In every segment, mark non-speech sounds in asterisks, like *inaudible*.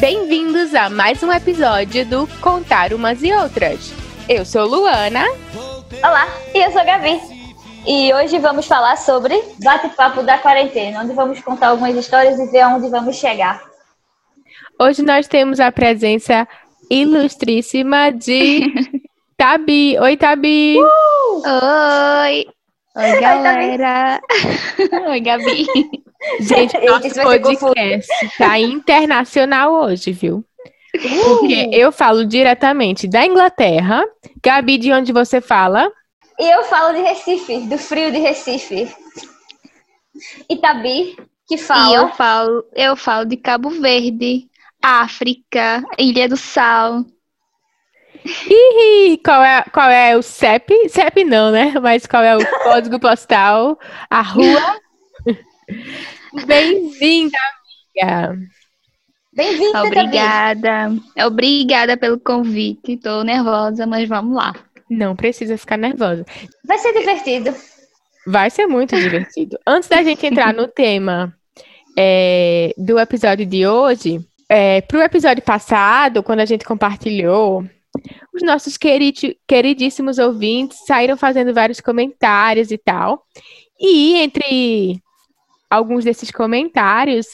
Bem-vindos a mais um episódio do Contar Umas e Outras. Eu sou Luana. Olá, e eu sou a Gabi. E hoje vamos falar sobre bate-papo da quarentena, onde vamos contar algumas histórias e ver aonde vamos chegar. Hoje nós temos a presença ilustríssima de *laughs* Tabi. Oi, Tabi. Uh! Oi. Oi, galera. Oi, Gabi. *laughs* Gente, *laughs* nosso podcast tá internacional hoje, viu? Porque eu falo diretamente da Inglaterra. Gabi, de onde você fala? E eu falo de Recife, do frio de Recife. Itabi, que fala. E eu falo, eu falo de Cabo Verde, África, Ilha do Sal. *laughs* Ih, qual é, qual é o CEP? CEP não, né? Mas qual é o código postal? A rua? *laughs* Bem-vinda, amiga. Bem-vinda, Obrigada. Obrigada pelo convite. Tô nervosa, mas vamos lá. Não precisa ficar nervosa. Vai ser divertido. Vai ser muito divertido. Antes da gente entrar no tema é, do episódio de hoje, é, para o episódio passado, quando a gente compartilhou, os nossos querid, queridíssimos ouvintes saíram fazendo vários comentários e tal. E entre alguns desses comentários,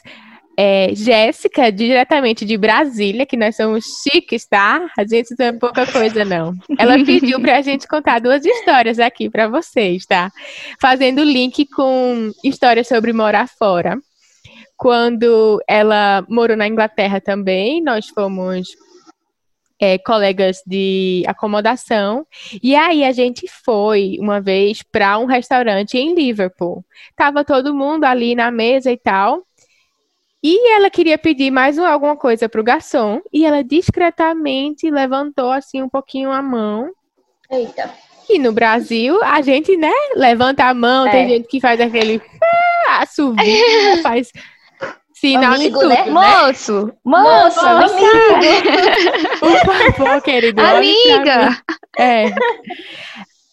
é, Jéssica, diretamente de Brasília, que nós somos chiques, tá? A gente não é pouca coisa, não. Ela *laughs* pediu para a gente contar duas histórias aqui para vocês, tá? Fazendo link com histórias sobre morar fora. Quando ela morou na Inglaterra também, nós fomos é, colegas de acomodação. E aí a gente foi uma vez para um restaurante em Liverpool. Tava todo mundo ali na mesa e tal. E ela queria pedir mais um, alguma coisa para o garçom. E ela discretamente levantou assim um pouquinho a mão. Eita. E no Brasil, a gente, né, levanta a mão, é. tem gente que faz aquele ah, assovio, *laughs* faz sinal amigo, de tudo, né? né? Moço, moço, amigo. Por favor, querido. Amiga. É.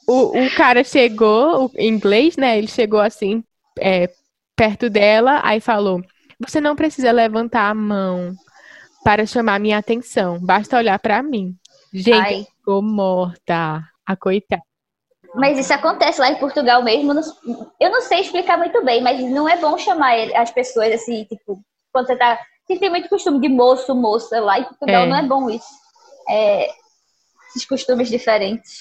O, o cara chegou, o em inglês, né? Ele chegou assim, é, perto dela, aí falou: Você não precisa levantar a mão para chamar minha atenção, basta olhar para mim. Gente, Ai. ficou morta. A coitada. Mas isso acontece lá em Portugal mesmo. Eu não sei explicar muito bem, mas não é bom chamar as pessoas assim, tipo, quando você tá. Você tem muito costume de moço, moça lá em Portugal, É. não é bom isso. É, esses costumes diferentes.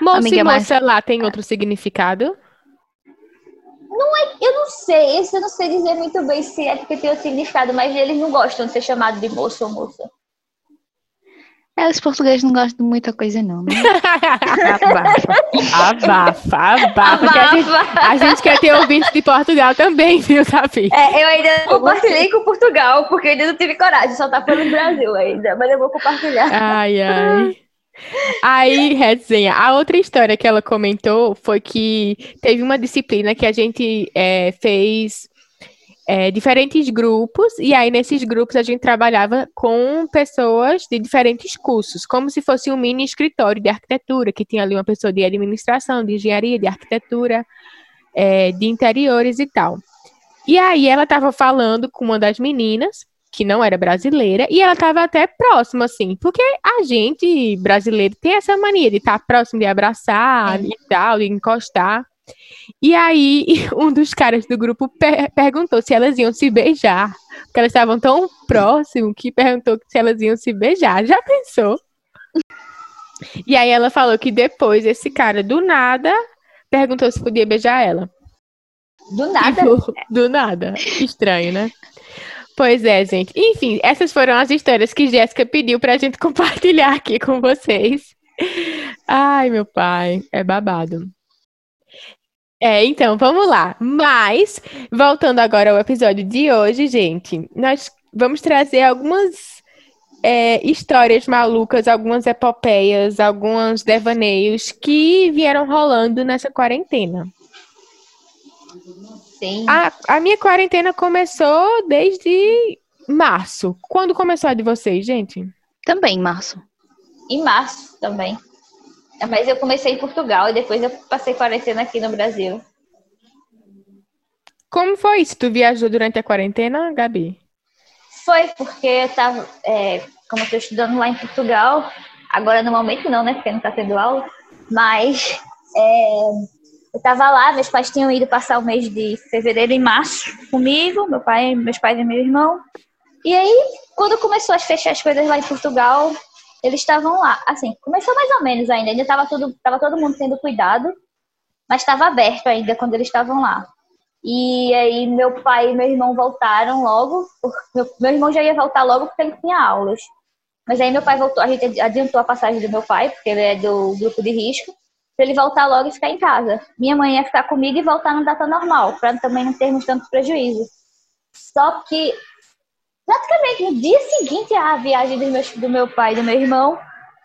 Moça Amiga, e mas- moça lá tem outro significado? Eu não sei, esse eu não sei dizer muito bem se é porque tem outro significado, mas eles não gostam de ser chamado de moço ou moça. É, os portugueses não gostam de muita coisa, não, né? *laughs* Abafa, abafa. porque a gente- A gente quer ter ouvintes de Portugal também, viu, Safi? É, eu ainda compartilhei com Portugal, porque eu ainda não tive coragem, só tá pelo Brasil ainda, mas eu vou compartilhar. Ai, ai. *laughs* Aí, resenha, a outra história que ela comentou foi que teve uma disciplina que a gente é, fez é, diferentes grupos, e aí nesses grupos a gente trabalhava com pessoas de diferentes cursos, como se fosse um mini escritório de arquitetura, que tinha ali uma pessoa de administração, de engenharia, de arquitetura, é, de interiores e tal. E aí ela estava falando com uma das meninas, que não era brasileira, e ela estava até próxima, assim, porque a gente, brasileiro, tem essa mania de estar próximo, de abraçar É. e tal, de encostar. E aí, *laughs* um dos caras do grupo per- perguntou se elas iam se beijar, porque elas estavam tão próximo que perguntou se elas iam se beijar. Já pensou? E aí ela falou que depois esse cara, do nada, perguntou se podia beijar ela. Do nada. Tipo, do nada. Estranho, né? Pois é, gente. Enfim, essas foram as histórias que Jéssica pediu pra gente *laughs* compartilhar aqui com vocês. Ai, meu pai, é babado. É, então, vamos lá. Mas, voltando agora ao episódio de hoje, gente, nós vamos trazer algumas é, histórias malucas, algumas epopeias, alguns devaneios que vieram rolando nessa quarentena. Sim. A, a minha quarentena começou desde março. Quando começou a de vocês, gente? Também, Março. Em março também. Mas eu comecei em Portugal e depois eu passei quarentena aqui no Brasil. Como foi isso? Tu viajou durante a quarentena, Gabi? Foi, porque eu tava, é, como eu estou estudando lá em Portugal, agora no momento não, né? Porque não está tendo aula, mas é, eu estava lá, meus pais tinham ido passar o mês de fevereiro e março comigo, meu pai, meus pais e meu irmão. E aí, quando começou a fechar as coisas lá em Portugal, eles estavam lá. Assim, começou mais ou menos ainda, ainda estava tudo, tava todo mundo tendo cuidado, mas estava aberto ainda quando eles estavam lá. E aí meu pai e meu irmão voltaram logo. Meu, meu irmão já ia voltar logo porque ele tinha aulas. Mas aí meu pai voltou, a gente adiantou a passagem do meu pai, porque ele é do grupo de risco, para ele voltar logo e ficar em casa. Minha mãe ia ficar comigo e voltar na data normal, para também não termos tanto prejuízo. Só que praticamente no dia seguinte à viagem do meu, do meu pai e do meu irmão,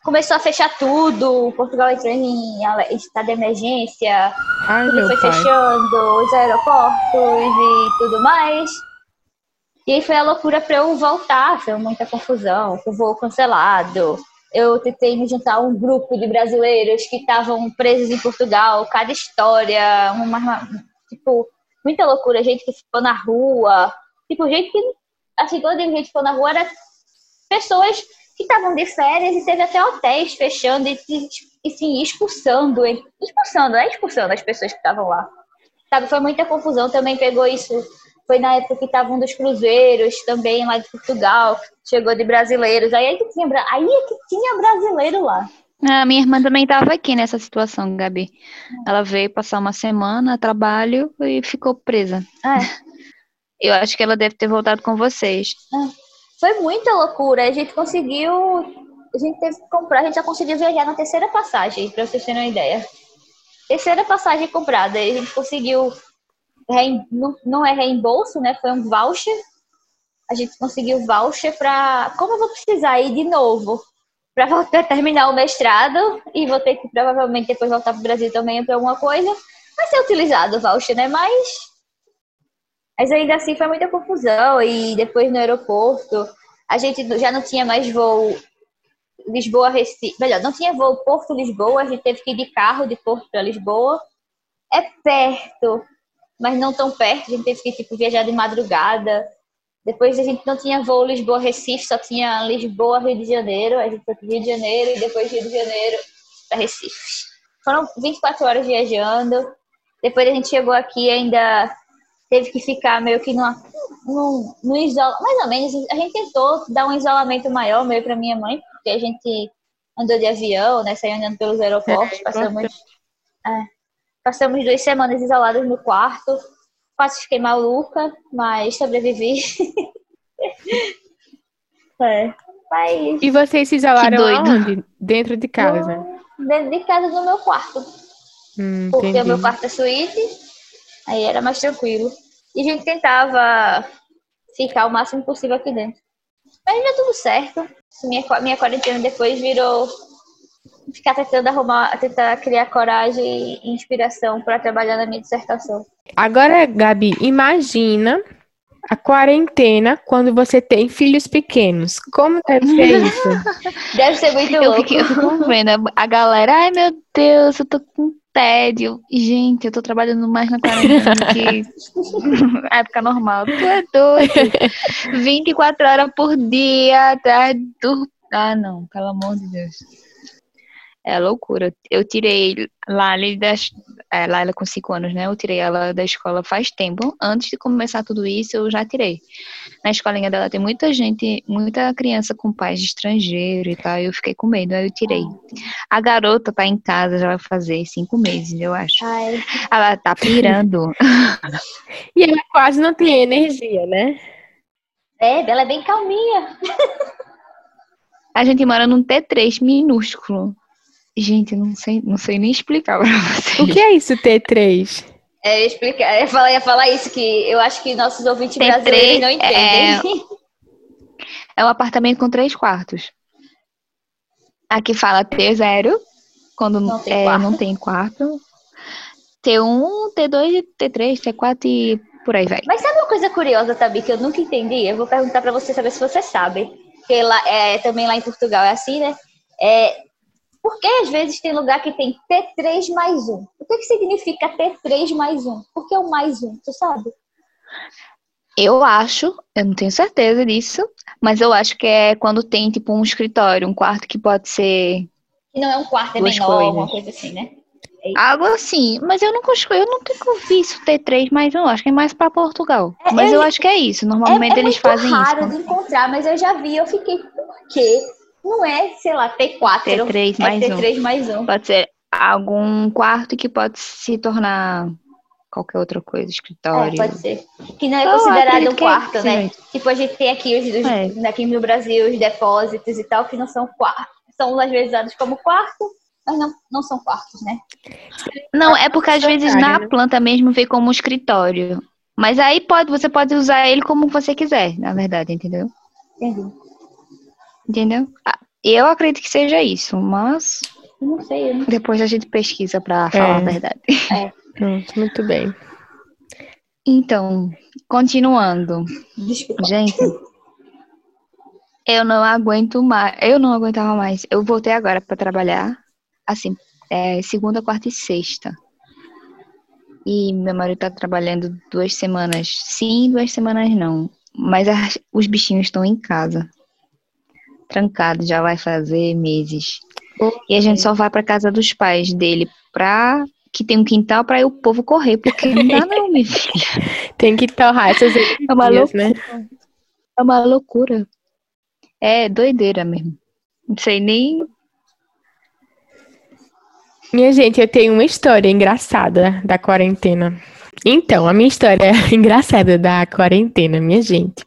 começou a fechar tudo, Portugal entrou em estado de emergência, Ai, tudo foi pai. fechando, os aeroportos e tudo mais. E aí foi a loucura para eu voltar, foi muita confusão, o voo cancelado. Eu tentei me juntar a um grupo de brasileiros que estavam presos em Portugal, cada história, uma, tipo, muita loucura, gente que ficou na rua, tipo, gente que, assim, quando eu digo gente que ficou na rua, era pessoas que estavam de férias e teve até hotéis fechando e, e sim, expulsando, expulsando, é expulsando as pessoas que estavam lá. Sabe, foi muita confusão, também pegou isso, foi na época que estavam um dos cruzeiros também lá de Portugal, chegou de brasileiros, aí é que tinha, aí é que tinha brasileiro lá. A minha irmã também estava aqui nessa situação, Gabi. Ela veio passar uma semana a trabalho e ficou presa. É. *laughs* Eu acho que ela deve ter voltado com vocês. Foi muita loucura. A gente conseguiu. A gente teve que comprar, a gente já conseguiu viajar na terceira passagem, para vocês terem uma ideia. Terceira passagem comprada. A gente conseguiu. Não é reembolso, né? Foi um voucher. A gente conseguiu voucher para. Como eu vou precisar ir de novo para *laughs* terminar o mestrado e vou ter que provavelmente depois voltar para o Brasil também para alguma coisa, vai ser utilizado o voucher, né? Mas mas ainda assim foi muita confusão. E depois no aeroporto, a gente já não tinha mais voo Lisboa-Recife. Melhor, não tinha voo Porto-Lisboa, a gente teve que ir de carro de Porto para Lisboa. É perto, mas não tão perto. A gente teve que tipo, viajar de madrugada. Depois a gente não tinha voo Lisboa-Recife, só tinha Lisboa-Rio de Janeiro. A gente foi para Rio de Janeiro e depois Rio de Janeiro para Recife. Foram 24 horas viajando. Depois a gente chegou aqui ainda teve que ficar meio que numa, num, num isolamento, mais ou menos, a gente tentou dar um isolamento maior meio para minha mãe, porque a gente andou de avião, né, saiu andando pelos aeroportos, é, passamos, é, passamos duas semanas isoladas no quarto, quase fiquei maluca, mas sobrevivi. *laughs* é, mas... E vocês se isolaram aonde? Dentro de casa? No, dentro de casa, no meu quarto. Hum, porque entendi. o meu quarto é suíte, Aí era mais tranquilo. E a gente tentava ficar o máximo possível aqui dentro. Mas deu tudo certo. Minha, minha quarentena depois virou ficar tentando arrumar, tentar criar coragem e inspiração para trabalhar na minha dissertação. Agora, Gabi, imagina a quarentena quando você tem filhos pequenos. Como deve ser *laughs* isso? deve ser muito eu louco. Fiquei, eu fico vendo a galera, ai meu Deus, eu tô com tédio. Gente, eu tô trabalhando mais na quarentena que *laughs* época normal. Tu é doido. *laughs* 24 horas por dia atrás do. Ah, não, pelo amor de Deus. É loucura. Eu tirei Lali das. É, Laila com 5 anos, né? Eu tirei ela da escola faz tempo. Antes de começar tudo isso, eu já tirei. Na escolinha dela tem muita gente, muita criança com pais estrangeiros e tal. Eu fiquei com medo, aí eu tirei. A garota tá em casa, já vai fazer cinco meses, eu acho. Ai. Ela tá pirando. *laughs* e ela quase não tem energia, né? É, ela é bem calminha. A gente mora num T3 minúsculo. Gente, não sei, não sei nem explicar pra vocês. O que é isso, T3? É, explicar, eu ia falar, ia falar isso, que eu acho que nossos ouvintes T3 brasileiros não entendem. É... *laughs* é um apartamento com três quartos. Aqui fala T0, quando não tem, é, quarto. Não tem quarto. T1, T2, T3, T4 e por aí vai. Mas sabe uma coisa curiosa, Tabi, que eu nunca entendi? Eu vou perguntar para você saber se você sabe. Porque lá, é, também lá em Portugal é assim, né? É, por que às vezes tem lugar que tem T3 mais 1? O que, que significa T3 mais 1? Por que o mais 1? Tu sabe? Eu acho, eu não tenho certeza disso, mas eu acho que é quando tem, tipo, um escritório, um quarto que pode ser. Que não é um quarto, é menor, coisas. alguma coisa assim, né? Algo assim. Mas eu nunca eu não tenho ouvir isso ter três, mas eu acho que é mais pra Portugal. É, mas é- eu acho que é isso. É, Normalmente é eles muito fazem raro isso. de encontrar, mas eu já vi, eu fiquei, por quê? Não é, sei lá, T4. Ter três é mais um. T3 mais um. Pode ser algum quarto que pode se tornar qualquer outra coisa, É, escritório. pode ser. Que não é Eu considerado um é quarto, né? Tipo, a gente tem aqui os, os É. aqui no Brasil, os depósitos e tal, que não são quartos. São às vezes usados como quarto, mas não, não são quartos, né? Não, é porque às vezes na né? planta mesmo vem como um escritório. Mas aí pode, você pode usar ele como você quiser, na verdade, entendeu? Entendi. Entendeu? Ah, Eu acredito que seja isso, mas Eu Não sei, eu não depois a gente pesquisa pra falar a É. verdade. *laughs* Pronto, muito bem. Então, continuando. Desculpa. Gente, eu não aguento mais. Eu não aguentava mais. Eu voltei agora pra trabalhar, assim, é, segunda, quarta e sexta. E meu marido tá trabalhando duas semanas sim, duas semanas não. Mas as- os bichinhos estão em casa. Trancados, já vai fazer meses. E a gente só vai pra casa dos pais dele pra que tem um quintal pra o povo correr, porque não dá não, minha *laughs* filha. Tem que torrar essas É uma energias, né? É uma loucura. É doideira mesmo. Não sei nem. Minha gente, eu tenho uma história engraçada da quarentena. Então, a minha história *laughs* engraçada da quarentena, minha gente.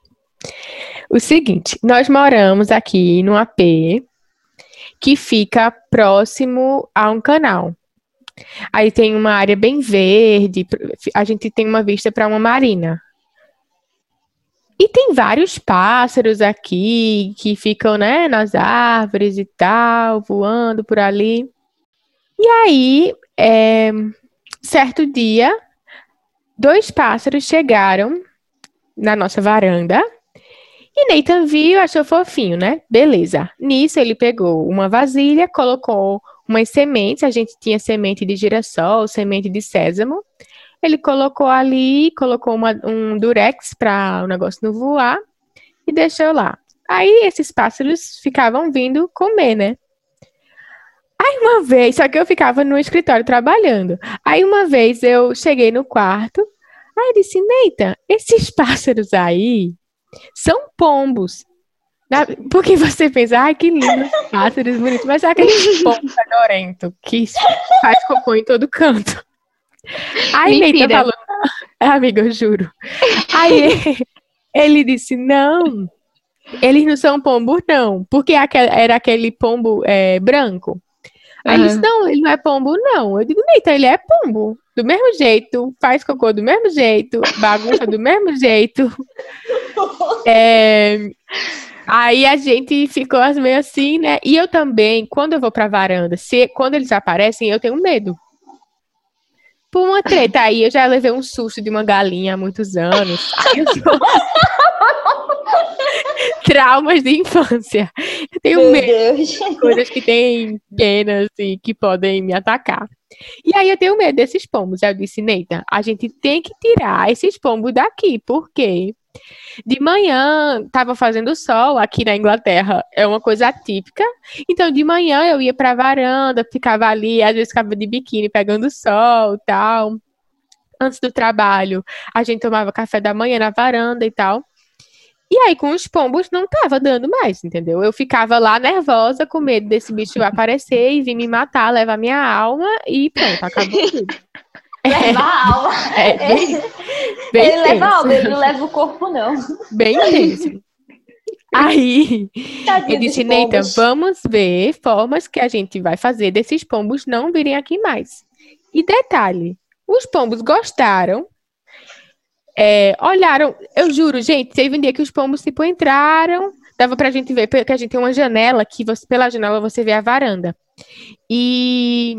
O seguinte, nós moramos aqui no AP que fica próximo a um canal. Aí tem uma área bem verde, a gente tem uma vista para uma marina. E tem vários pássaros aqui que ficam, né, nas árvores e tal, voando por ali. E aí, é, certo dia, dois pássaros chegaram na nossa varanda e Nathan viu, achou fofinho, né? Beleza. Nisso, ele pegou uma vasilha, colocou umas sementes, a gente tinha semente de girassol, semente de sésamo. Ele colocou ali, colocou uma- um durex para o negócio não voar e deixou lá. Aí esses pássaros ficavam vindo comer, né? Aí uma vez, só que eu ficava no escritório trabalhando. Aí uma vez eu cheguei no quarto, aí disse, Neita, esses *laughs* pássaros aí são pombos. Porque você pensa, ai, que lindo, pássaros bonitos, mas é aquele pombo fedorento que faz cocô em todo canto. Aí Neita Mentira. falou, é, amiga, eu juro. Aí *laughs* ele disse, não, eles não são pombos, não, porque era aquele pombo é, branco. Aí ele disse, não, ele não é pombo, não. Eu digo, Neita, ele é pombo. Do mesmo jeito, faz cocô do mesmo jeito, bagunça do mesmo jeito. *laughs* É, Aí a gente ficou meio assim, né? E eu também, quando eu vou pra varanda, se, quando eles aparecem, eu tenho medo. Por uma treta aí, eu já levei um susto de uma galinha há muitos anos. Sou- *laughs* Traumas de infância. Eu tenho Meu medo Deus. *laughs* coisas que têm penas e que podem me atacar. E aí eu tenho medo desses pombos. Aí eu disse, Neita, a gente tem que tirar esses pombos daqui, porque de manhã estava fazendo sol aqui na Inglaterra, é uma coisa atípica. Então de manhã eu ia para a varanda, ficava ali, às vezes ficava de biquíni pegando sol, tal. Antes do trabalho, a gente tomava café da manhã na varanda e tal. E aí, com os pombos, não tava dando mais, entendeu? Eu ficava lá nervosa, com medo desse bicho aparecer e vir me matar, levar minha alma e pronto, acabou tudo. *laughs* *laughs* Leva a alma. É bem, bem ele leva a alma, ele não leva o corpo, não. bem tenso. Aí, Tadinho eu disse, Neita, vamos ver formas que a gente vai fazer desses pombos não virem aqui mais. E detalhe, os pombos gostaram, é, olharam, eu juro, gente, teve um dia que os pombos, tipo, entraram, dava pra gente ver, porque a gente tem uma janela que você, pela janela você vê a varanda. E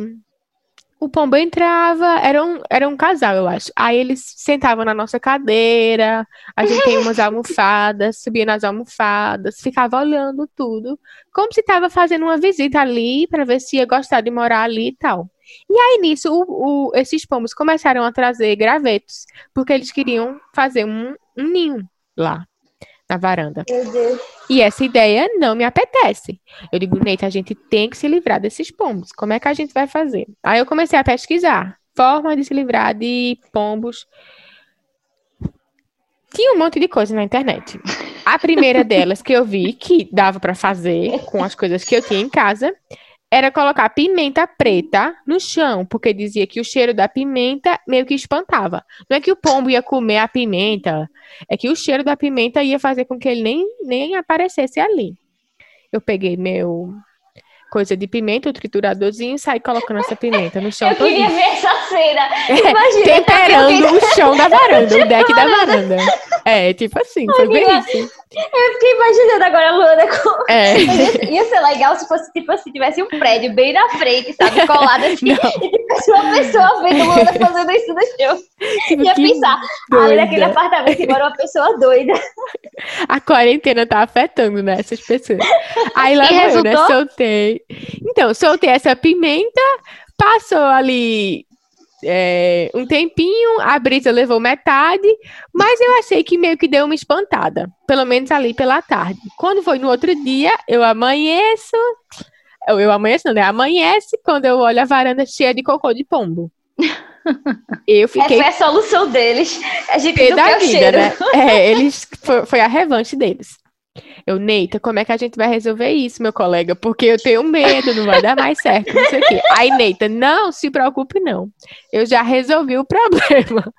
o pombo entrava, era um, era um casal, eu acho. Aí eles sentavam na nossa cadeira, a gente tem umas *laughs* almofadas, subia nas almofadas, ficava olhando tudo, como se estava fazendo uma visita ali para ver se ia gostar de morar ali e tal. E aí nisso, o- o- esses pombos começaram a trazer gravetos, porque eles queriam fazer um, um ninho lá na varanda. E essa ideia não me apetece. Eu digo, Neita, a gente tem que se livrar desses pombos. Como é que a gente vai fazer? Aí eu comecei a pesquisar forma de se livrar de pombos. Tinha um monte de coisa na internet. A primeira *laughs* delas que eu vi que dava para fazer com as coisas que eu tinha em casa era colocar pimenta preta no chão, porque dizia que o cheiro da pimenta meio que espantava. Não é que o pombo ia comer a pimenta, é que o cheiro da pimenta ia fazer com que ele nem, nem aparecesse ali. Eu peguei meu coisa de pimenta, o trituradorzinho, e saí colocando essa pimenta no chão Eu queria todinho. ver essa cena. É, Imagina, temperando tá o chão da varanda, o deck da varanda. É, tipo assim, foi bem isso. Eu fiquei imaginando agora a Luana com. *laughs* É. Ia, ia ser legal se fosse tipo assim, tivesse um prédio bem na frente, sabe? Colado assim, Não. e tivesse uma pessoa vendo Luana fazendo isso no chão. Tipo, Ia pensar, ali naquele doida. apartamento que mora uma pessoa doida. A quarentena tá afetando, né, essas pessoas. Aí lá eu, né, soltei. Então, soltei essa pimenta, passou ali é, um tempinho, a brisa levou metade, mas eu achei que meio que deu uma espantada, pelo menos ali pela tarde. Quando foi no outro dia, eu amanheço, eu, eu amanheço não, né, amanhece quando eu olho a varanda cheia de cocô de pombo. *laughs* Eu fiquei Essa é a solução deles. A gente da vida, né? É, eles foi, foi a revanche deles. Eu, Neita, como é que a gente vai resolver isso, meu colega? Porque eu tenho medo, não vai dar mais certo, não sei o quê. Aí, Neita, não se preocupe, não. Eu já resolvi o *laughs* problema.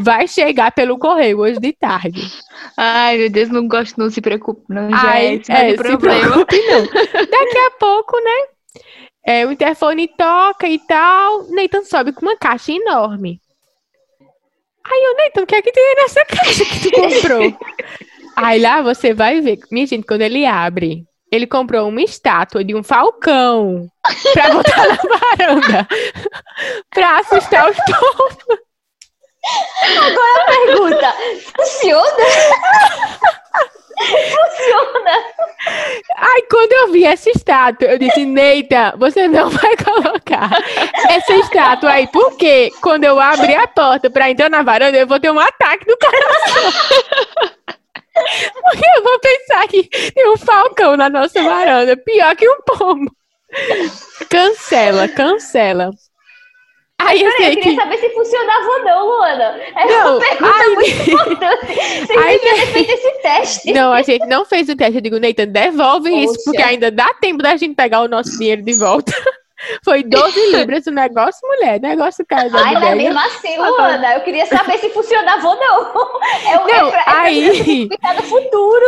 Vai chegar pelo correio hoje de tarde. Ai, meu Deus, não gosto, não se preocupe, não, gente. Não é, é, se problema. preocupe, não. Daqui a pouco, né? é, o interfone toca e tal. Nathan sobe com uma caixa enorme. Aí eu, Nathan, o que é que tem nessa caixa que tu comprou? *laughs* aí lá você vai ver. Minha gente, quando ele abre, ele comprou uma estátua de um falcão pra botar na varanda. *laughs* pra assustar os pombos. Pergunta: funciona? *laughs* funciona? Aí quando eu vi essa estátua, eu disse, Neita, você não vai colocar essa estátua aí, porque quando eu abrir a porta pra entrar na varanda, eu vou ter um ataque do coração. *laughs* Porque eu vou pensar que tem um falcão na nossa varanda, pior que um pombo. Cancela, cancela. Aí eu Peraí, eu queria que. saber se funcionava ou não, Luana. É Não, pergunta ai, muito *laughs* importante. Vocês ai, deviam ter feito esse teste. Não, a gente não fez o teste. Eu digo, Nathan, devolve isso, Poxa. porque ainda dá tempo da gente pegar o nosso dinheiro de volta. Foi 12 libras o negócio, mulher. Negócio caro da Ai, mas bodega. mesmo assim, Luana, eu queria saber se funcionava ou não. É, o- Não, é é pra aí- ficar no futuro.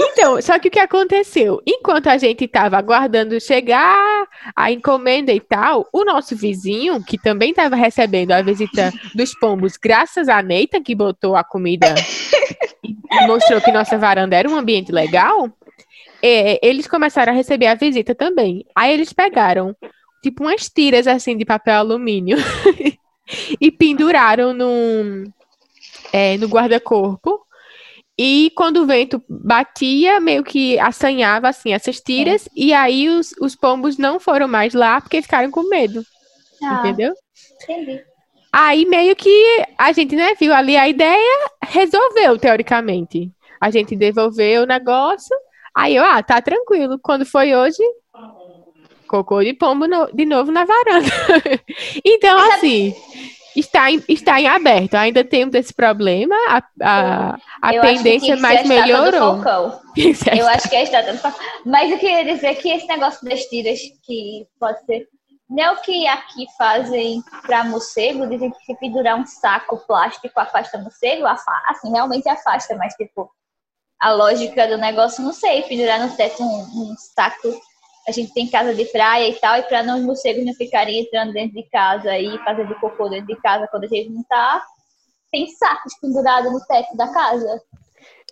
Então, só que o que aconteceu? Enquanto a gente estava aguardando chegar a encomenda e tal, o nosso vizinho, que também estava recebendo a visita dos pombos, graças a Neita, que botou a comida e e mostrou que nossa varanda era um ambiente legal, é, eles começaram a receber a visita também. Aí eles pegaram, tipo, umas tiras assim de papel alumínio *laughs* e penduraram num, é, no guarda-corpo. E quando o vento batia, meio que assanhava assim essas tiras, e aí os, os pombos não foram mais lá porque ficaram com medo, Ah, entendeu? entendi. Aí meio que a gente, né, viu ali a ideia, resolveu, teoricamente. A gente devolveu o negócio, aí eu, ah, tá tranquilo. Quando foi hoje, cocô de pombo no- de novo na varanda. *laughs* então, assim, está em, está em aberto. Ainda temos esse problema, a, a, a tendência mais melhorou. *laughs* Eu acho que é a estátua do Falcão. Mas eu queria dizer que esse negócio das tiras, que pode ser. Não é o que aqui fazem para morcego, dizem que se pendurar um saco plástico afasta morcego, afa- assim, realmente afasta, mas tipo, a lógica do negócio, não sei, pendurar no teto um, um saco. A gente tem casa de praia e tal, e para não os morcegos não ficarem entrando dentro de casa e fazendo cocô dentro de casa quando a gente não tá, tem sacos pendurados no teto da casa.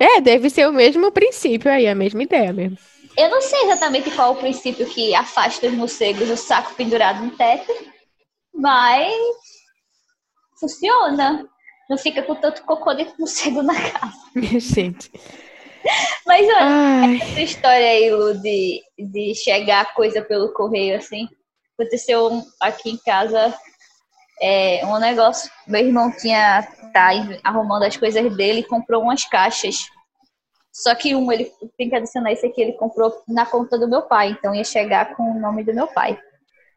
É, deve ser o mesmo princípio aí, a mesma ideia mesmo. Eu não sei exatamente qual o princípio que afasta os morcegos do saco pendurado no teto, mas funciona. Não fica com tanto cocô de morcego na casa. Minha *laughs* gente. *laughs* Mas olha, Ai, essa história aí, Lu, de, de chegar coisa pelo correio, assim, aconteceu aqui em casa é, um negócio. Meu irmão tinha tá arrumando as coisas dele e comprou umas caixas. Só que um, ele tem que adicionar esse aqui, ele comprou na conta do meu pai, então ia chegar com o nome do meu pai.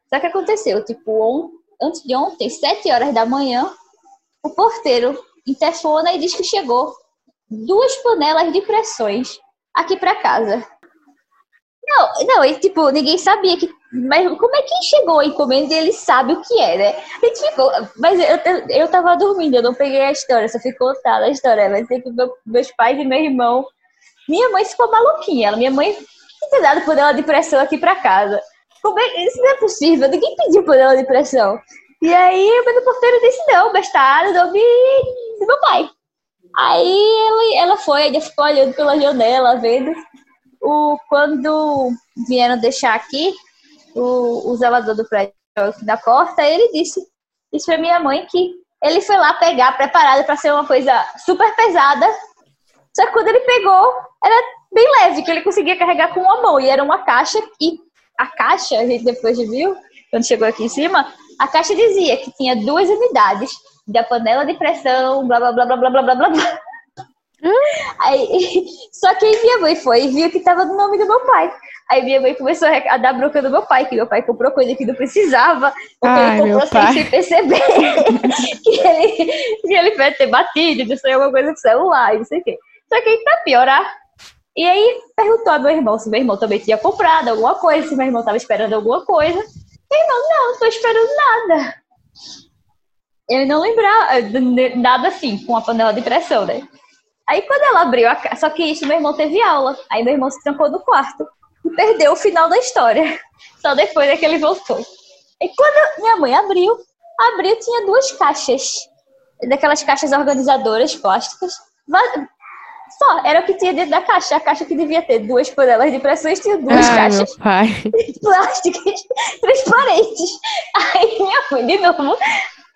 Só que aconteceu, tipo, on, antes de ontem, sete horas da manhã, o porteiro interfona e diz que chegou duas panelas de pressões aqui para casa. Não, não, e tipo, ninguém sabia que. Mas como é que chegou a encomenda e ele sabe o que é, né? Gente ficou. Mas eu, eu tava dormindo, eu não peguei a história, só fui contada a história. Mas tipo, meu, meus pais e meu irmão. Minha mãe ficou maluquinha. Ela, minha mãe tem dado panela de pressão aqui pra casa. Como é, isso não é possível, ninguém pediu panela de pressão. E aí o porteiro disse, não, bastardo, nome do meu pai. Aí ela, ela foi, ainda ficou olhando pela janela, vendo o, quando vieram deixar aqui, o, o zelador do prédio da porta, ele disse isso pra minha mãe que ele foi lá pegar, preparado para ser uma coisa super pesada. Só que quando ele pegou, era bem leve, que ele conseguia carregar com uma mão. E era uma caixa, e a caixa, a gente depois viu, quando chegou aqui em cima, a caixa dizia que tinha duas unidades da panela de pressão, blá blá blá blá blá blá blá blá. Aí, *laughs* só que aí minha mãe foi e viu que tava no nome do meu pai. Aí minha mãe começou a dar bronca do meu pai, que meu pai comprou coisa que não precisava, porque Ai, ele comprou sem perceber *laughs* que ele, que ele vai ter batido, destruiu alguma coisa com o celular, não sei o quê. Só que aí pra piorar, e aí perguntou ao meu irmão se meu irmão também tinha comprado alguma coisa, se meu irmão tava esperando alguma coisa. Meu irmão, não, não tô esperando nada. Ele não lembrava nada assim, com a panela de pressão, né? Aí quando ela abriu a só que isso meu irmão teve aula. Aí meu irmão se trancou no quarto e perdeu o final da história. *laughs* Só depois é que ele voltou. E quando minha mãe abriu, abriu tinha duas caixas. Daquelas caixas organizadoras plásticas. Só, era o que tinha dentro da caixa. A caixa que devia ter duas panelas de pressões tinha duas Ai, caixas *laughs* plásticas transparentes. Aí minha mãe, de novo,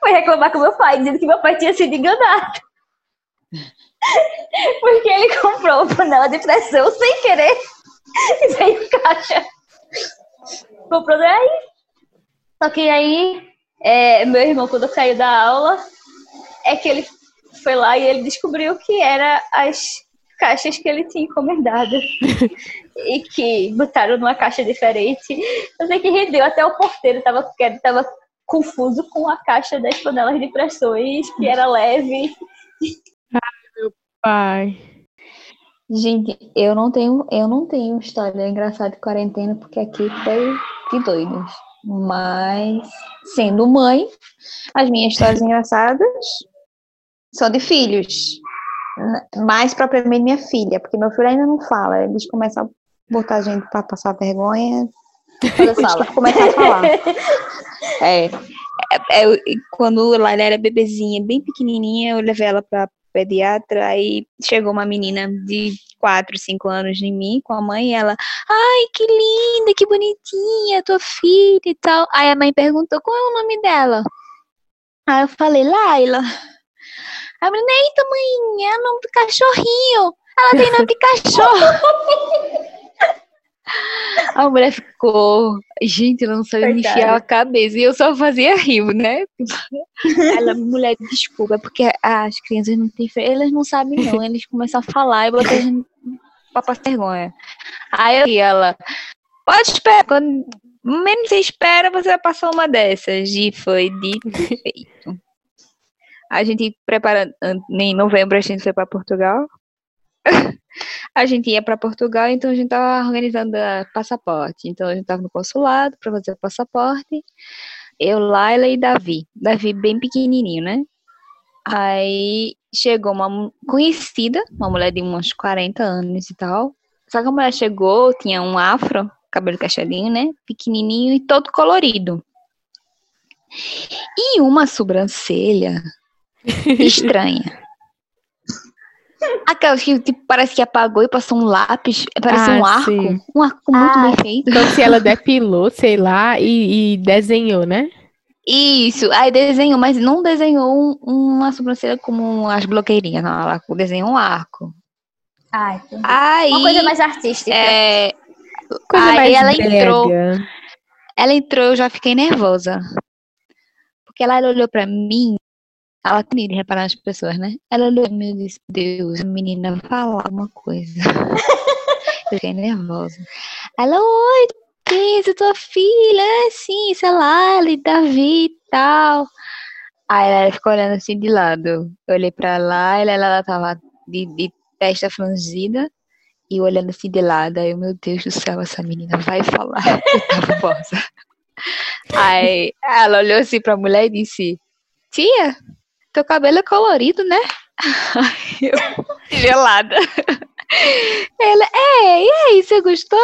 foi reclamar com meu pai, dizendo que meu pai tinha sido enganado. *laughs* Porque ele comprou uma panela de pressão sem querer e veio caixa. Comprou daí. Só que aí, é, meu irmão, quando caiu da aula, é que ele foi lá e ele descobriu que era as caixas que ele tinha encomendado. *laughs* e que botaram numa caixa diferente. Eu sei que rendeu até o porteiro, tava, tava confuso com a caixa das panelas de pressões, que era leve pai. Gente, eu não tenho, eu não tenho história engraçada de quarentena, porque aqui foi de doidos. Mas, sendo mãe, as minhas histórias engraçadas são de filhos. Mais propriamente minha filha, porque meu filho ainda não fala. Eles começam a botar a gente para passar vergonha. Quando fala, começar a falar. *laughs* É, é, é, quando ela era bebezinha, bem pequenininha, eu levei ela para pediatra, aí chegou uma menina de 4, 5 anos em mim com a mãe e ela, ai, que linda, que bonitinha, tua filha e tal. Aí a mãe perguntou qual é o nome dela. Aí eu falei, Laila. Aí a menina, eita, mãe, é o nome do cachorrinho. Ela tem nome de *laughs* cachorro. *laughs* A mulher ficou. Gente, ela não sabia enfiar a cabeça. E eu só fazia rir, né? Ela, mulher, desculpa, porque as crianças não têm. Elas não sabem, não. Eles começam a falar e botam a gente pra passar vergonha. Aí ela. Pode esperar. Quando menos você espera, você vai passar uma dessas. E foi dito e *laughs* feito. A gente preparando. Em novembro a gente foi para Portugal. *laughs* a gente ia para Portugal, então a gente estava organizando passaporte. Então a gente estava no consulado para fazer o passaporte. Eu, Laila e Davi. Davi bem pequenininho, né? Aí chegou uma conhecida, uma mulher de uns 40 anos e tal. Só que a mulher chegou, tinha um afro, cabelo cacheadinho, né? Pequenininho e todo colorido. E uma sobrancelha *laughs* estranha. Aquela que tipo, parece que apagou e passou um lápis, parece ah, um arco. Sim. Um arco muito ah, bem feito. Então se ela *laughs* depilou, sei lá, e, e, desenhou, né? Isso, aí desenhou, mas não desenhou um, uma sobrancelha como as bloqueirinhas, não, ela desenhou um arco. Ah, aí, uma coisa mais artística. É, coisa aí mais ela brega. entrou. Ela entrou, eu já fiquei nervosa. Porque ela olhou para mim ela tem de reparar nas pessoas, né? Ela olhou e me disse, Deus, a menina falar uma coisa. *laughs* eu fiquei nervosa. Ela, oi, pensa, tua filha, é assim, sei lá, ela e Davi e tal. Aí ela ficou olhando assim de lado. Eu olhei pra lá, ela, ela tava de, de testa franzida e olhando assim de lado. Aí, meu Deus do céu, essa menina vai falar. *laughs* Eu tava nervosa. Aí ela olhou assim pra mulher e disse: Tia, teu cabelo é colorido, né? *laughs* Eu, gelada. Ela, é, e aí, você gostou?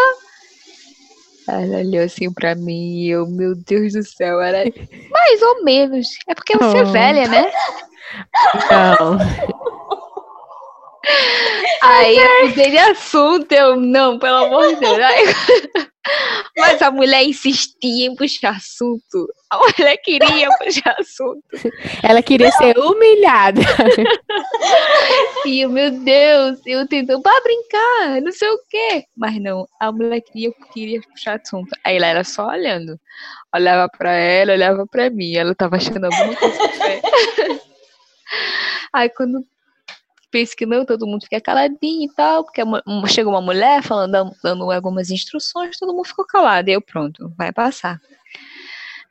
Ela olhou assim pra mim e eu, meu Deus do céu, era mais ou menos. É porque você é Oh. velha, né? Não. Aí eu mudei de assunto, eu, não, pelo amor de Deus. Aí- Mas a mulher insistia em puxar assunto. A mulher queria puxar assunto. Ela queria ser humilhada. E eu, meu Deus, eu tentando para brincar, não sei o quê. Mas não, a mulher queria, queria puxar assunto. Aí ela era só olhando. Olhava pra ela, olhava pra mim. Ela tava achando alguma coisa. *laughs* Aí quando pensa que não, todo mundo fica caladinho e tal, porque a mu- um- chegou uma mulher falando, dando- algumas instruções, todo mundo ficou calado. E eu, pronto, vai passar.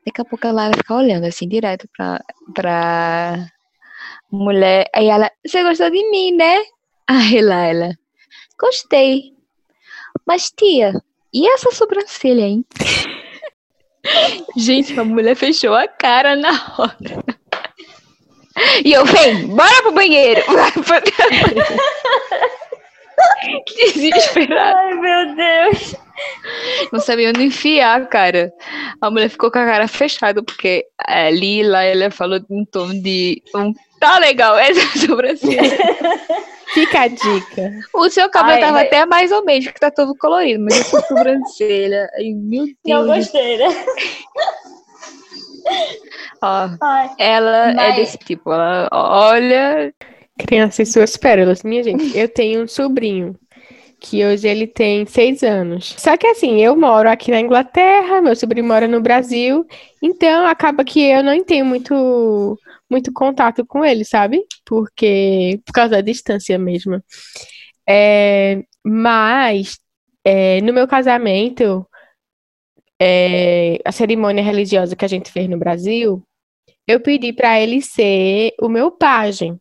Daqui a pouco ela vai ficar olhando assim, direto pra, pra mulher. Aí ela, você gostou de mim, né? Aí lá ela, gostei. Mas tia, e essa sobrancelha, hein? *laughs* Gente, a mulher fechou a cara na hora. E eu, vem, bora pro banheiro. *laughs* Pro- Desesperada. Ai, meu Deus. Não sabia onde enfiar, cara. A mulher ficou com a cara fechada, porque ali lá ela falou em tom de. Um, tá legal, *laughs* essa sobrancelha. Fica a dica. O seu cabelo Ai, tava vai- até mais ou menos, que tá todo colorido, mas essa sobrancelha. Ai, meu Não Deus. gostei, né? *laughs* *laughs* Ó, Ai, ela é Mas- desse tipo. Ela olha. Crianças e suas pérolas. Minha gente, eu tenho um sobrinho que hoje ele tem seis anos. Só que assim, eu moro aqui na Inglaterra, meu sobrinho mora no Brasil, então acaba que eu não tenho muito, muito contato com ele, sabe? Porque, por causa da distância mesmo. É, mas, é, no meu casamento, é, a cerimônia religiosa que a gente fez no Brasil, eu pedi para ele ser o meu pajem.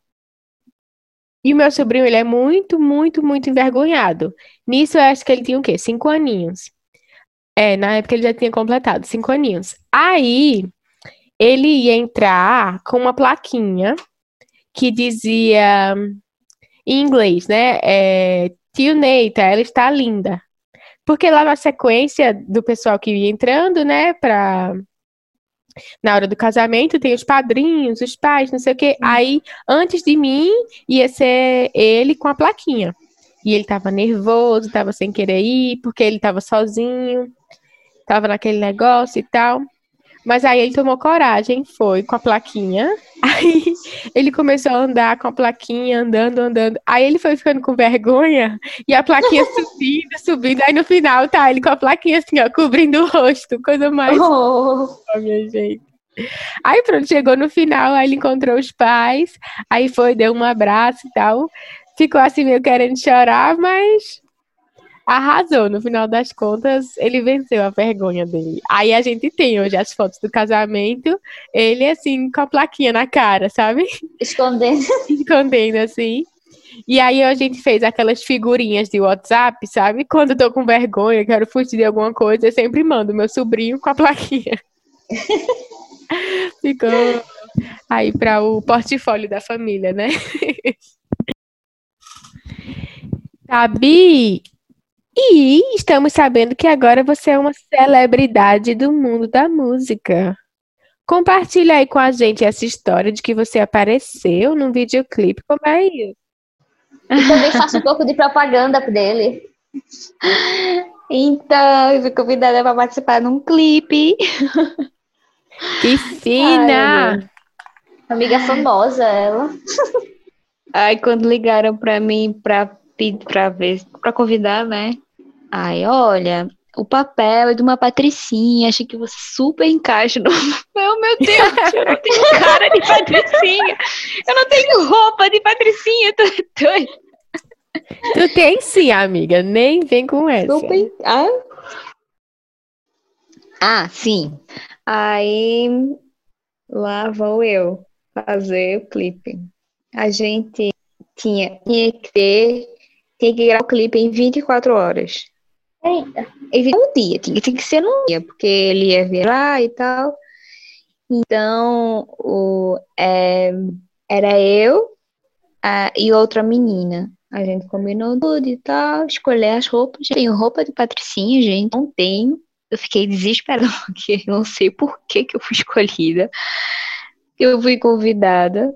E o meu sobrinho, ele é muito, muito, muito envergonhado. Nisso, eu acho que ele tinha o quê? Cinco aninhos. É, na época ele já tinha completado cinco aninhos. Aí, ele ia entrar com uma plaquinha que dizia, em inglês, né? É, Tio Neita, ela está linda. Porque lá na sequência do pessoal que ia entrando, né, pra... Na hora do casamento tem os padrinhos, os pais, não sei o quê. Aí, antes de mim, ia ser ele com a plaquinha. E ele tava nervoso, tava sem querer ir, porque ele tava sozinho, tava naquele negócio e tal. Mas aí ele tomou coragem, foi com a plaquinha. *laughs* Aí ele começou a andar com a plaquinha, andando, andando. Aí ele foi ficando com vergonha e a plaquinha *laughs* subindo, subindo. Aí no final tá ele com a plaquinha assim, ó, cobrindo o rosto, coisa mais oh. Ó, minha gente. Aí pronto, chegou no final, aí ele encontrou os pais, aí foi, deu um abraço e tal. Ficou assim meio querendo chorar, mas arrasou. No final das contas, ele venceu a vergonha dele. Aí a gente tem hoje as fotos do casamento, ele assim, com a plaquinha na cara, sabe? Escondendo. *laughs* Escondendo assim. E aí a gente fez aquelas figurinhas de WhatsApp, sabe? Quando eu tô com vergonha, quero fugir de alguma coisa, eu sempre mando meu sobrinho com a plaquinha. *laughs* Ficou aí para o portfólio da família, né? *laughs* Sabi, e estamos sabendo que agora você é uma celebridade do mundo da música. Compartilha aí com a gente essa história de que você apareceu num videoclipe. Como é isso? E também faço um pouco de propaganda dele. Então, eu fui convidada para participar num clipe. Que fina! Amiga famosa, ela. Aí quando ligaram pra mim pra pedir pra ver, pra convidar, né? Aí, olha, o papel é de uma patricinha, achei que você super encaixa no... Meu, meu Deus, eu não tenho cara de patricinha, eu não tenho roupa de patricinha, tô doida. Tu tem sim, amiga, nem vem com essa. Super... Ah? ah, sim. Aí, lá vou eu fazer o clipe. A gente tinha, tinha que ter, tinha que gravar o clipe em 24 horas. Eita. Um dia, tinha, tinha que ser num dia, porque ele ia virar e tal. Então, o, é, era eu a, e outra menina. A gente combinou tudo e tal, escolher as roupas. Tenho roupa de patricinha, gente, não tenho. Eu fiquei desesperada, *laughs* porque não sei por que, que eu fui escolhida. Eu fui convidada.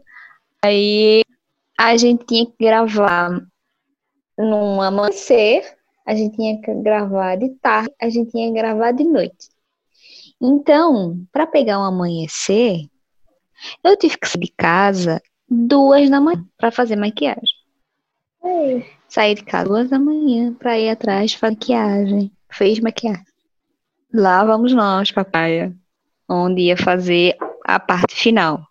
Aí a gente tinha que gravar num amanhecer, a gente tinha que gravar de tarde, a gente tinha que gravar de noite. Então, para pegar um amanhecer, eu tive que sair de casa duas da manhã para fazer maquiagem. Ei. Saí de casa duas da manhã para ir atrás fazer maquiagem. Fez maquiagem. Lá vamos nós, papai, onde ia fazer a parte final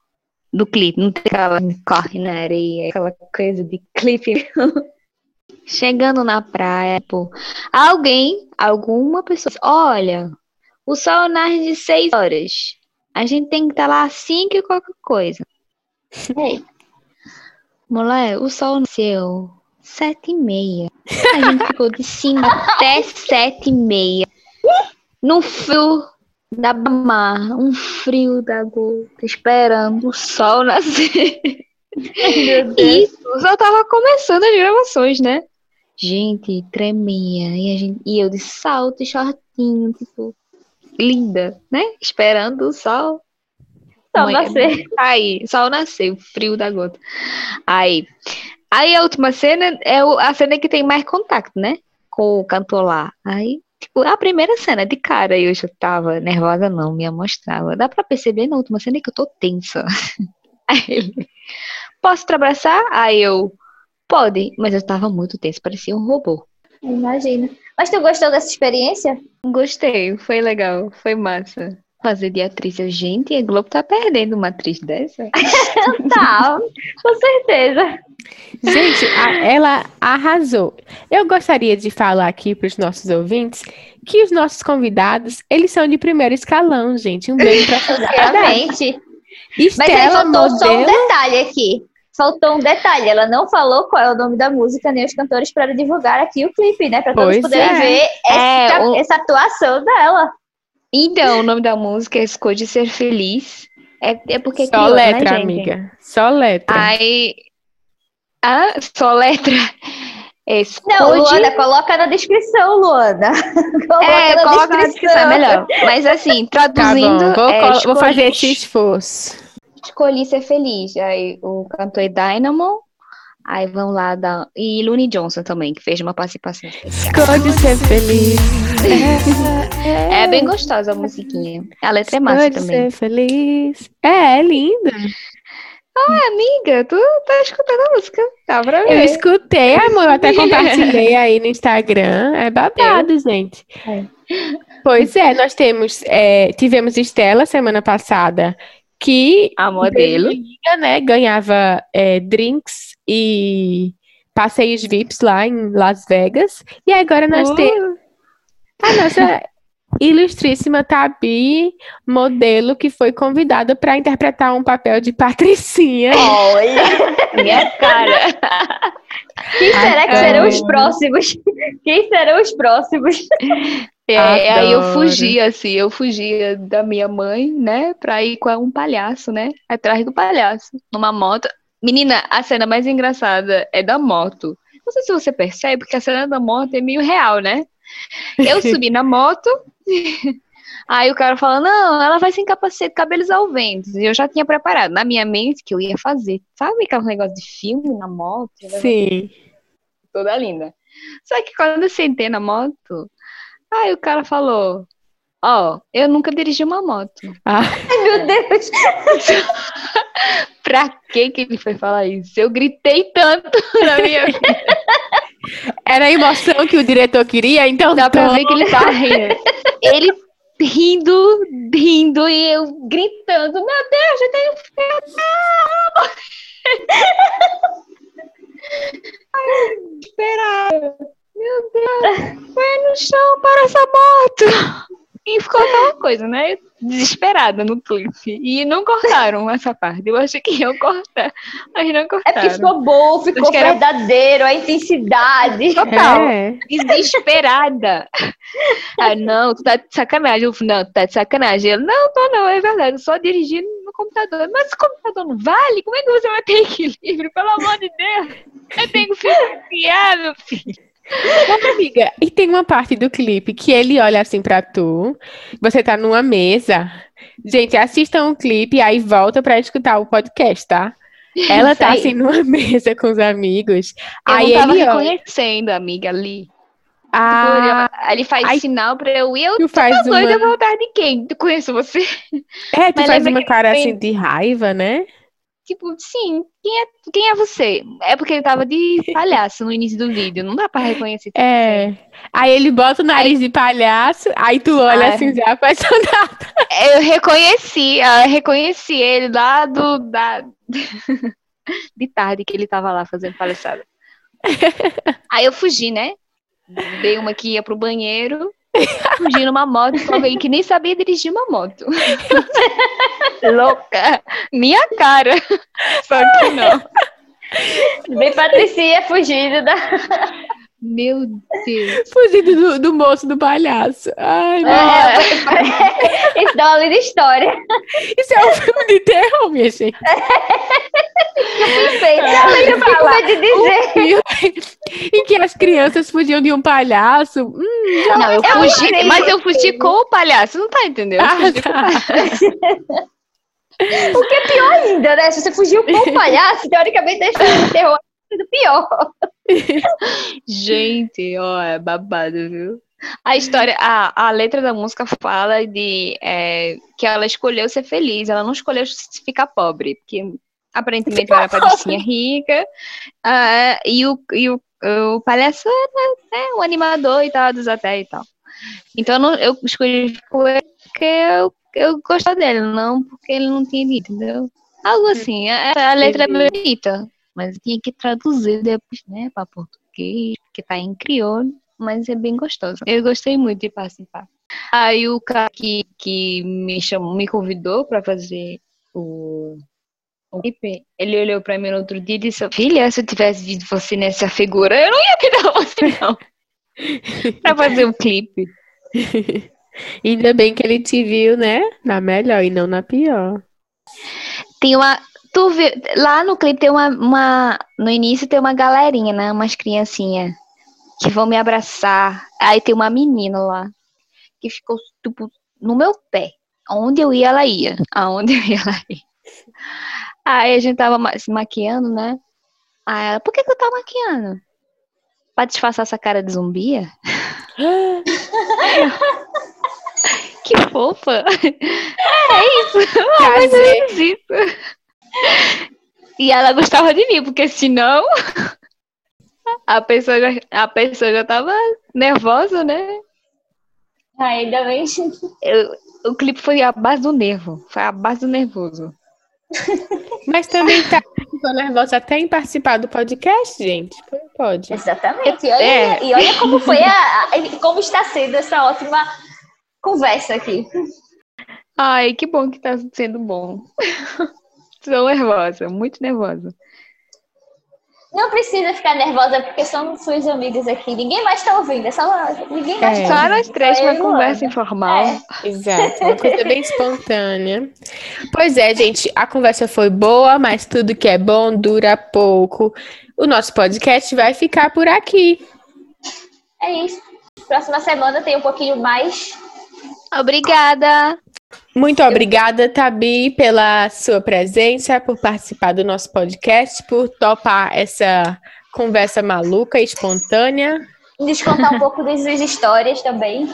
do clipe. Não tem aquela corre na areia, aquela coisa de clipe. *laughs* Chegando na praia, pô, alguém, alguma pessoa, olha, o sol nasce de seis horas. A gente tem que estar lá às cinco e qualquer coisa. Ei. Mulher, o sol nasceu sete e meia. A gente ficou de cinco até sete e meia. No frio da mar, um frio da gota, esperando o sol nascer. Meu Deus. E só tava começando as gravações, né? Gente, tremia. E, a gente, e eu de salto e shortinho, tipo, linda, né? Esperando o sol. Sol Mãe, nascer. Aí, sol nasceu, frio da gota. Aí, aí a última cena é o- a cena que tem mais contato, né? Com o cantor lá. Aí, tipo, a primeira cena, de cara, eu já tava nervosa, não, me mostrava. Dá pra perceber na última cena que eu tô tensa. *laughs* Aí ele, posso te abraçar? Aí eu, pode, mas eu tava muito tensa, parecia um robô. Imagina. Mas tu gostou dessa experiência? Gostei, foi legal, foi massa. Fazer de atriz, eu, gente, a Globo tá perdendo uma atriz dessa? *laughs* Tá, com certeza. Gente, a- ela arrasou. Eu gostaria de falar aqui para os nossos ouvintes que os nossos convidados, eles são de primeiro escalão, gente. Um beijo para *laughs* Realmente. Mas aí Estela, faltou só um modelo. detalhe aqui. Faltou um detalhe. Ela não falou qual é o nome da música, nem os cantores para divulgar aqui o clipe, né? Para todos Pois poderem é. ver essa, É, o- essa atuação dela. Então, o nome da música é Escolha Ser Feliz. É, é porque Só criou, né, letra, gente? amiga. Só letra. Aí. Ah, só letra. Escolha. Não, Luana, coloca na descrição, Luana. *laughs* coloca É, na coloca na descrição, é melhor. Mas assim, Tá traduzindo. bom, vou, é, vou fazer esse esforço. Escolhi ser feliz. Aí o cantor é Dynamo. Aí vão lá dar. E Looney Johnson também, que fez uma participação. Escolhe ser feliz. É bem gostosa a musiquinha. A letra é massa Escolhe também. ser feliz. É, é linda. Amiga, tu tá escutando a música? Dá pra Eu ver. escutei, amor, eu até compartilhei aí no Instagram. É babado, gente. É. Pois é, nós temos, é, tivemos Estela semana passada, que A modelo. Liga, né, ganhava é, drinks e passeios VIPs lá em Las Vegas. E agora nós Uh. temos a nossa ilustríssima Tabi, modelo, que foi convidada para interpretar um papel de patricinha. *laughs* Olha. Minha cara. Quem será que serão os próximos? Quem serão os próximos? É, aí eu fugia, assim, eu fugia da minha mãe, né, pra ir com um palhaço, né, atrás do palhaço, numa moto. Menina, a cena mais engraçada é da moto. Não sei se você percebe, porque a cena da moto é meio real, né? Eu *laughs* subi na moto, *laughs* aí o cara fala, não, ela vai sem capacete, cabelos ao vento. E eu já tinha preparado na minha mente que eu ia fazer. Sabe aquele negócio de filme na moto? Sim. toda linda. Só que quando eu sentei na moto, aí o cara falou: Ó, eu nunca dirigi uma moto. Ah, Ai, meu Deus. *laughs* Pra que que ele foi falar isso? Eu gritei tanto *laughs* na minha vida. *laughs* Era a emoção que o diretor queria, então Dá pra ver que ele tá rindo. Ele rindo, rindo e eu gritando: Meu Deus, eu tenho filho! Esperar. Meu Deus, foi no chão para essa moto. E ficou aquela coisa, né? Desesperada no clipe. E não cortaram essa parte. Eu achei que iam cortar, mas não É cortaram. porque ficou bom, ficou Acho que era- verdadeiro, a intensidade. Total. É. desesperada. Ah, não, tu tá de sacanagem. Eu não, tu tá de sacanagem. Ele, não, tô não, é verdade, eu só dirigindo no computador. Mas o computador não vale? Como é que você vai ter equilíbrio? Pelo amor de Deus. Eu tenho que ficar, meu filho. Amiga, e tem uma parte do clipe que ele olha assim pra tu, você tá numa mesa. Gente, assistam o clipe aí volta pra escutar o podcast, tá? Ela tá aí. assim numa *laughs* mesa com os amigos. Eu aí não tava ele olha. reconhecendo a amiga ali. Ah, Aí ele faz Ai. sinal pra eu e eu tu faz doida, uma. vou atrás de quem? Tu conheço você? É, tu Mas faz uma cara assim de raiva, né? Tipo, sim, quem é, quem é você? É porque ele tava de *laughs* palhaço no início do vídeo, não dá pra reconhecer. É. Aí ele bota o nariz de palhaço, aí tu olha Ai. assim já apaixonada. *laughs* Eu reconheci, eu reconheci ele lá do da *laughs* de tarde que ele tava lá fazendo palhaçada. Aí eu fugi, né? Dei uma que ia pro banheiro, fugi numa moto com alguém que nem sabia dirigir uma moto. *laughs* Louca! Minha cara! Só que não. Bem Patricinha fugindo da. Meu Deus. Fugindo do, do moço do palhaço. Ai, meu É, Isso dá uma linda história. Isso é um filme de terror, minha gente. *laughs* Perfeito. Mas eu fico com medo de dizer. Em que as crianças fugiam de um palhaço. Hum, já- Não, eu eu fugi, mas eu fugi com o palhaço, não tá entendendo? Ah, com o tá. Porque é pior ainda, né? Se você fugiu com o *laughs* palhaço, teoricamente a história de terror é do pior. Gente, ó, é babado, viu? A história, a, a letra da música fala de é, que ela escolheu ser feliz, ela não escolheu ficar pobre, porque aparentemente era *laughs* patricinha rica, ah, e, o, e o, o palhaço era né, um animador e tal, dos hotéis e tal. Então eu não- eu escolhi porque eu, eu gostava dele, não porque ele não tinha dito, entendeu? Algo assim, a, a letra é bonita, mas tinha que traduzir depois, né, para português, que tá em crioulo, mas é bem gostoso. Eu gostei muito de participar. Aí o cara que, que me chamou, me convidou para fazer o, o clipe, ele olhou para mim no outro dia e disse: Filha, se eu tivesse visto você nessa figura, eu não ia pegar *laughs* você, não. *laughs* pra fazer o clipe. *laughs* Ainda bem que ele te viu, né? Na melhor e não na pior. Tem uma. Tu viu, lá no clipe tem uma, uma. No início tem uma galerinha, né? Umas criancinhas que vão me abraçar. Aí tem uma menina lá que ficou, tipo, no meu pé. Aonde eu ia, ela ia. Aonde eu ia, ela ia. Aí a gente tava se maquiando, né? Aí ela, por que, que eu tava maquiando? Pra disfarçar essa cara de zumbia? *laughs* Que fofa! É isso! Mais ou menos isso. E ela gostava de mim, porque senão a pessoa já, a pessoa já tava nervosa, né? Ainda bem. Eu- o clipe foi a base do nervo, foi a base do nervoso. Mas também tá nervosa até em participar do podcast, gente. Pode? Exatamente. E olha, É. e olha como foi a, a- como está sendo essa ótima conversa aqui. Ai, que bom que tá sendo bom. *laughs* Tô nervosa, muito nervosa. Não precisa ficar nervosa porque somos suas amigas aqui. Ninguém mais está ouvindo. É só ninguém mais É. tá Só ouvindo. nós três, Só uma conversa informal. É. Exato, uma coisa bem *laughs* espontânea. Pois é, gente, a conversa foi boa, mas tudo que é bom dura pouco. O nosso podcast vai ficar por aqui. É isso. Próxima semana tem um pouquinho mais. Obrigada! Muito obrigada, Tabi, pela sua presença, por participar do nosso podcast, por topar essa conversa maluca e espontânea. Descontar um pouco das suas histórias também.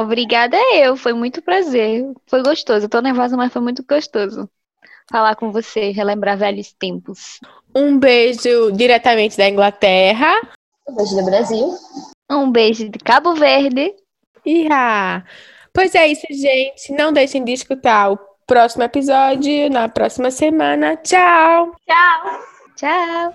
Obrigada eu, foi muito prazer. Foi gostoso. Eu tô nervosa, mas foi muito gostoso. falar com você, relembrar velhos tempos. Um beijo diretamente da Inglaterra. Um beijo do Brasil. Um beijo de Cabo Verde. Ihá! Pois é isso, gente. Não deixem de escutar o próximo episódio na próxima semana. Tchau! Tchau! Tchau!